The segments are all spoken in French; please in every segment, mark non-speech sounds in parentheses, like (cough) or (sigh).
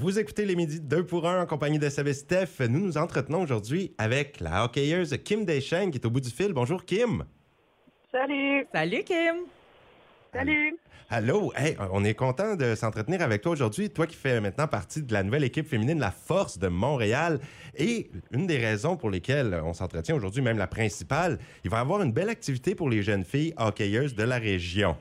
Vous écoutez les midis 2 pour 1 en compagnie de Sabé Steph. Nous nous entretenons aujourd'hui avec la hockeyeuse Kim Deschênes qui est au bout du fil. Bonjour Kim. Salut. Salut Kim. Salut. Allô, hey, on est content de s'entretenir avec toi aujourd'hui. Toi qui fais maintenant partie de la nouvelle équipe féminine La Force de Montréal. Et une des raisons pour lesquelles on s'entretient aujourd'hui, même la principale, il va y avoir une belle activité pour les jeunes filles hockeyeuses de la région.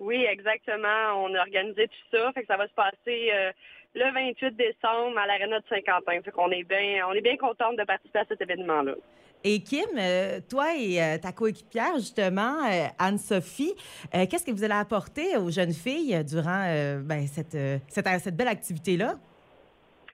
Oui, exactement. On a organisé tout ça. Fait que ça va se passer euh, le 28 décembre à l'Arena de Saint-Quentin. Fait qu'on est bien, on est bien contente de participer à cet événement-là. Et Kim, euh, toi et euh, ta coéquipière, justement, Anne-Sophie, qu'est-ce que vous allez apporter aux jeunes filles durant ben, cette, cette, cette belle activité-là?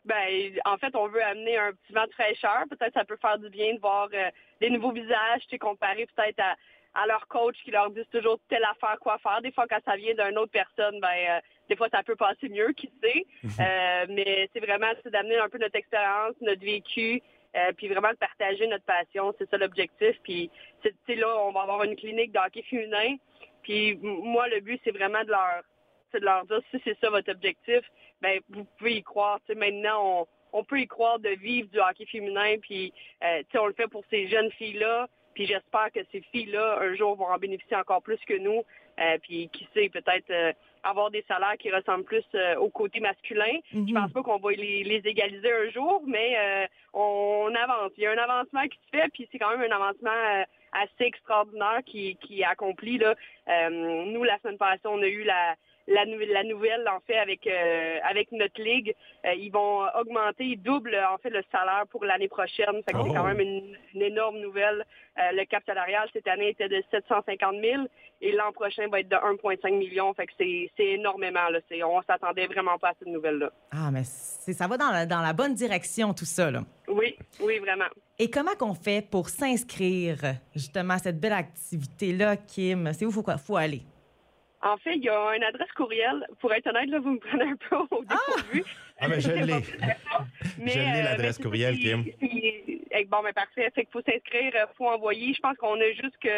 Ben, en fait, on veut amener un petit vent de fraîcheur. Peut-être ça peut faire du bien de voir euh, des nouveaux visages, tu sais, comparé peut-être à, à leur coach qui leur disent toujours telle affaire, quoi faire. Des fois, quand ça vient d'une autre personne, ben, euh, des fois, ça peut passer mieux, qui sait. Euh, mais c'est vraiment c'est d'amener un peu notre expérience, notre vécu, euh, puis vraiment de partager notre passion. C'est ça l'objectif. Puis, c'est tu là, on va avoir une clinique de hockey féminin. Puis, moi, le but, c'est vraiment de leur, c'est de leur dire si c'est ça votre objectif, ben vous pouvez y croire. Maintenant, on, on peut y croire de vivre du hockey féminin. Puis, euh, on le fait pour ces jeunes filles-là. Puis j'espère que ces filles-là, un jour, vont en bénéficier encore plus que nous. Euh, puis qui sait, peut-être euh, avoir des salaires qui ressemblent plus euh, au côté masculin. Je pense pas qu'on va les, les égaliser un jour, mais euh, on avance. Il y a un avancement qui se fait, puis c'est quand même un avancement euh, assez extraordinaire qui, qui est accompli. Là. Euh, nous, la semaine passée, on a eu la, la, nou- la nouvelle, en fait, avec euh, avec notre ligue. Euh, ils vont augmenter, ils doublent, en fait, le salaire pour l'année prochaine. Fait que Oh. c'est quand même une, une énorme nouvelle. Euh, le cap salarial, cette année, était de 750 000 et l'an prochain va être de 1,5 million. Fait que c'est c'est énormément. Là. C'est- On s'attendait vraiment pas à cette nouvelle-là. Ah, mais c'est, ça va dans la, dans la bonne direction, tout ça. Là. Oui, oui, vraiment. Et comment qu'on fait pour s'inscrire justement à cette belle activité-là, Kim? C'est où faut, quoi- faut aller? En fait, il y a une adresse courriel. Pour être honnête, là, vous me prenez un peu au dépourvu. Ah, mais je (laughs) l'ai. Mais, Je l'ai, euh, l'adresse courriel, Kim. Bon, mais parfait. Fait qu'il faut s'inscrire, euh, faut envoyer. Je pense qu'on a jusque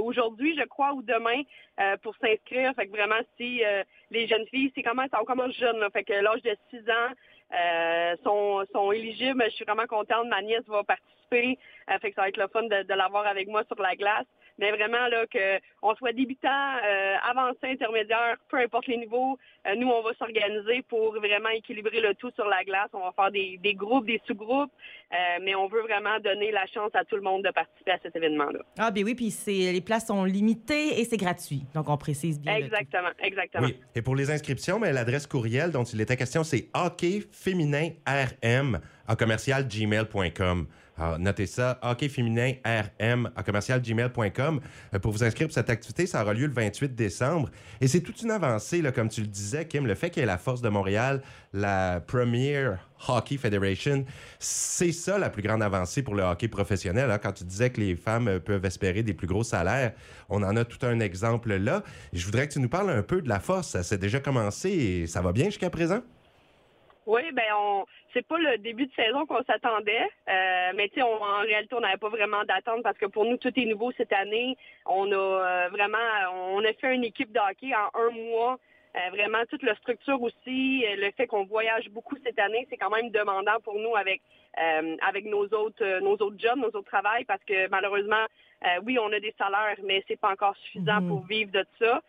aujourd'hui, je crois, ou demain, euh, pour s'inscrire. Fait que vraiment, si euh, les jeunes filles, c'est comment on commence jeune, là. Fait que l'âge de 6 ans euh, sont, sont éligibles. Je suis vraiment contente. Ma nièce va participer. Euh, fait que ça va être le fun de, de l'avoir avec moi sur la glace. Mais vraiment, là, que on soit débutant, euh, avancé, intermédiaire, peu importe les niveaux, euh, nous, on va s'organiser pour vraiment équilibrer le tout sur la glace. On va faire des, des groupes, des sous-groupes, euh, mais on veut vraiment donner la chance à tout le monde de participer à cet événement-là. Ah, ben oui, puis c'est, les places sont limitées et c'est gratuit. Donc, on précise bien. le tout. Exactement, exactement. Oui. Et pour les inscriptions, mais l'adresse courriel dont il était question, c'est hockeyfémininrm à commercialgmail.com. Alors, notez ça, hockeyfémininrm à commercialgmail.com. Euh, Pour vous inscrire pour cette activité, ça aura lieu le 28 décembre. Et c'est toute une avancée, là, comme tu le disais, Kim, le fait qu'il y ait la Force de Montréal, la Premier Hockey Federation, c'est ça la plus grande avancée pour le hockey professionnel. hein. Quand tu disais que les femmes euh, peuvent espérer des plus gros salaires, on en a tout un exemple là. Je voudrais que tu nous parles un peu de la Force. Ça s'est déjà commencé et ça va bien jusqu'à présent? Oui, ben on c'est pas le début de saison qu'on s'attendait, euh, mais tu sais, en réalité, on n'avait pas vraiment d'attente parce que pour nous, tout est nouveau cette année. On a euh, vraiment, on a fait une équipe de hockey en un mois. Euh, vraiment, toute la structure aussi, euh, le fait qu'on voyage beaucoup cette année, c'est quand même demandant pour nous avec euh, avec nos autres euh, nos autres jobs, nos autres travails, parce que malheureusement, euh, oui, on a des salaires, mais c'est pas encore suffisant Mhm. pour vivre de ça.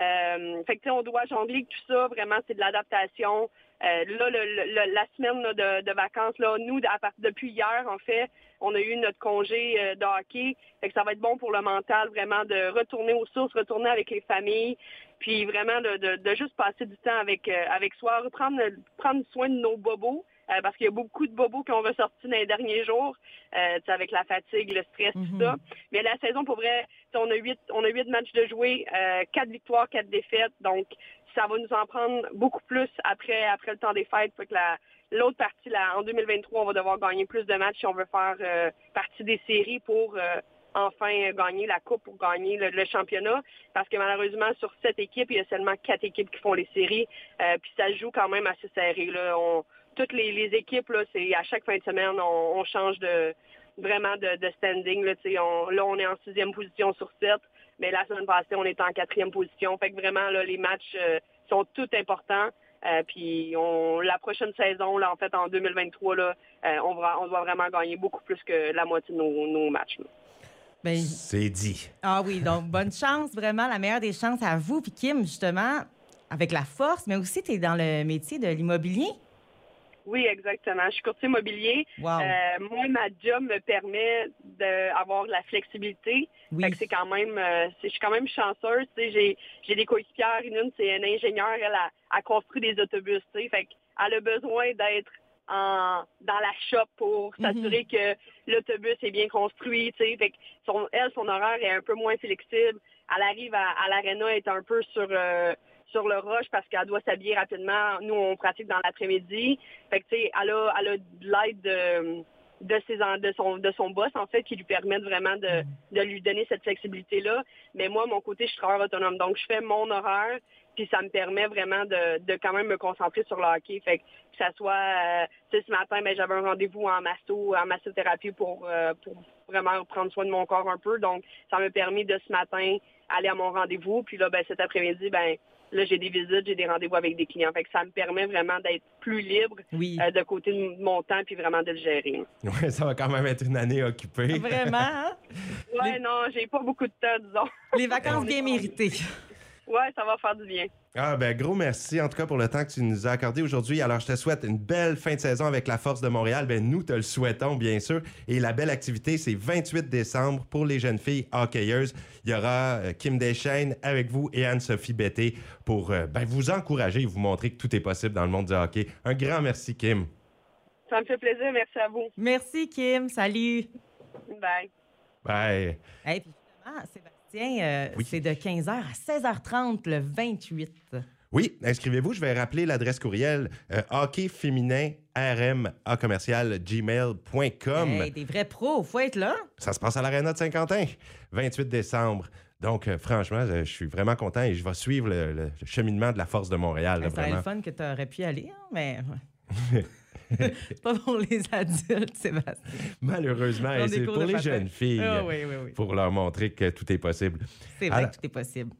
Euh, fait que on doit jongler avec tout ça. Vraiment, c'est de l'adaptation. Euh, là, le- le- le- la semaine là, de, de vacances, là, nous, à part- depuis hier, en fait, on a eu notre congé euh, de hockey. Fait que ça va être bon pour le mental, vraiment, de retourner aux sources, retourner avec les familles, puis vraiment de, de, de juste passer du temps avec euh, avec soi, reprendre prendre soin de nos bobos. Euh, parce qu'il y a beaucoup de bobos qui ont ressorti dans les derniers jours, euh, tu sais, avec la fatigue, le stress, Mhm. tout ça. Mais la saison, pour vrai, on a huit, on a huit matchs de jouer, euh, quatre victoires, quatre défaites. Donc, ça va nous en prendre beaucoup plus après, après le temps des fêtes. Fait que la, l'autre partie, là, en 2023, on va devoir gagner plus de matchs si on veut faire euh, partie des séries pour euh, enfin gagner la coupe, pour gagner le, le championnat. Parce que malheureusement, sur cette équipe, il y a seulement quatre équipes qui font les séries. Euh, puis ça se joue quand même assez serré. Là. On, toutes les, les équipes, là, c'est à chaque fin de semaine, on, on change de vraiment de, de standing. Là, tu sais, on, là, on est en sixième position sur sept, mais la semaine passée, on était en quatrième position. Fait que vraiment, là, les matchs euh, sont tout importants. Euh, puis on, la prochaine saison, là, en fait, en 2023, là, euh, on, va, on doit vraiment gagner beaucoup plus que la moitié de nos, nos matchs. là. Ben, C'est dit. ah oui, donc bonne chance, vraiment, la meilleure des chances à vous. Puis Kim, justement, avec la force, mais aussi, tu es dans le métier de l'immobilier. Oui, exactement. Je suis courtier immobilier. Wow. Euh, moi, ma job me permet d'avoir de la flexibilité. oui. Fait que c'est quand même, euh, je suis quand même chanceuse. J'ai, j'ai des coéquipières. Une, c'est une ingénieure. Elle a, a construit des autobus. Fait qu'elle a besoin d'être en, dans la shop pour Mhm. s'assurer que l'autobus est bien construit. tu sais. Fait que son, elle, son horaire est un peu moins flexible. Elle arrive à, à l'aréna, est un peu sur euh, sur le rush parce qu'elle doit s'habiller rapidement. Nous, on pratique dans l'après-midi. Fait que, tu sais, elle a, elle a de l'aide de, de, ses, de, son, de son boss, en fait, qui lui permettent vraiment de, de lui donner cette flexibilité-là. Mais moi, mon côté, je suis travailleur autonome. Donc, je fais mon horaire, puis ça me permet vraiment de, de quand même me concentrer sur le hockey. Fait que, ça soit, euh, ce matin, ben, j'avais un rendez-vous en masto, en massothérapie pour, euh, pour vraiment prendre soin de mon corps un peu. Donc, ça m'a permis de ce matin aller à mon rendez-vous. Puis là, ben, cet après-midi, ben, là, j'ai des visites, j'ai des rendez-vous avec des clients. Fait que ça me permet vraiment d'être plus libre Oui. euh, de côté de mon temps puis vraiment de le gérer. Ouais, ça va quand même être une année occupée. Vraiment, hein? Ouais, Les- non, j'ai pas beaucoup de temps, disons. Les vacances bien méritées. Ouais, ça va faire du bien. Ah ben gros merci en tout cas pour le temps que tu nous as accordé aujourd'hui. Alors je te souhaite une belle fin de saison avec la Force de Montréal. Ben nous te le souhaitons bien sûr. Et la belle activité c'est 28 décembre pour les jeunes filles hockeyeuses. Il y aura euh, Kim Deschaines avec vous et Anne-Sophie Betté pour euh, ben, vous encourager et vous montrer que tout est possible dans le monde du hockey. Un grand merci Kim. Ça me fait plaisir. Merci à vous. Merci, Kim. Salut. Bye. Bye. Et puis, justement, Sébastien, euh, Oui. c'est de 15h à 16h30 le 28. Oui, inscrivez-vous. Je vais rappeler l'adresse courriel euh, hockeyféminin rm à commercial gmail.com. Hey, des vrais pros, faut être là. Ça se passe à l'Arena de Saint-Quentin, 28 décembre. Donc, euh, franchement, je suis vraiment content et je vais suivre le, le cheminement de la Force de Montréal. vraiment. le fun que tu aurais pu aller, hein, mais. (laughs) c'est pas pour les adultes, Sébastien. Malheureusement, c'est pour les jeunes filles, Ah oui, oui, oui. pour leur montrer que tout est possible. C'est vrai Alors- que tout est possible.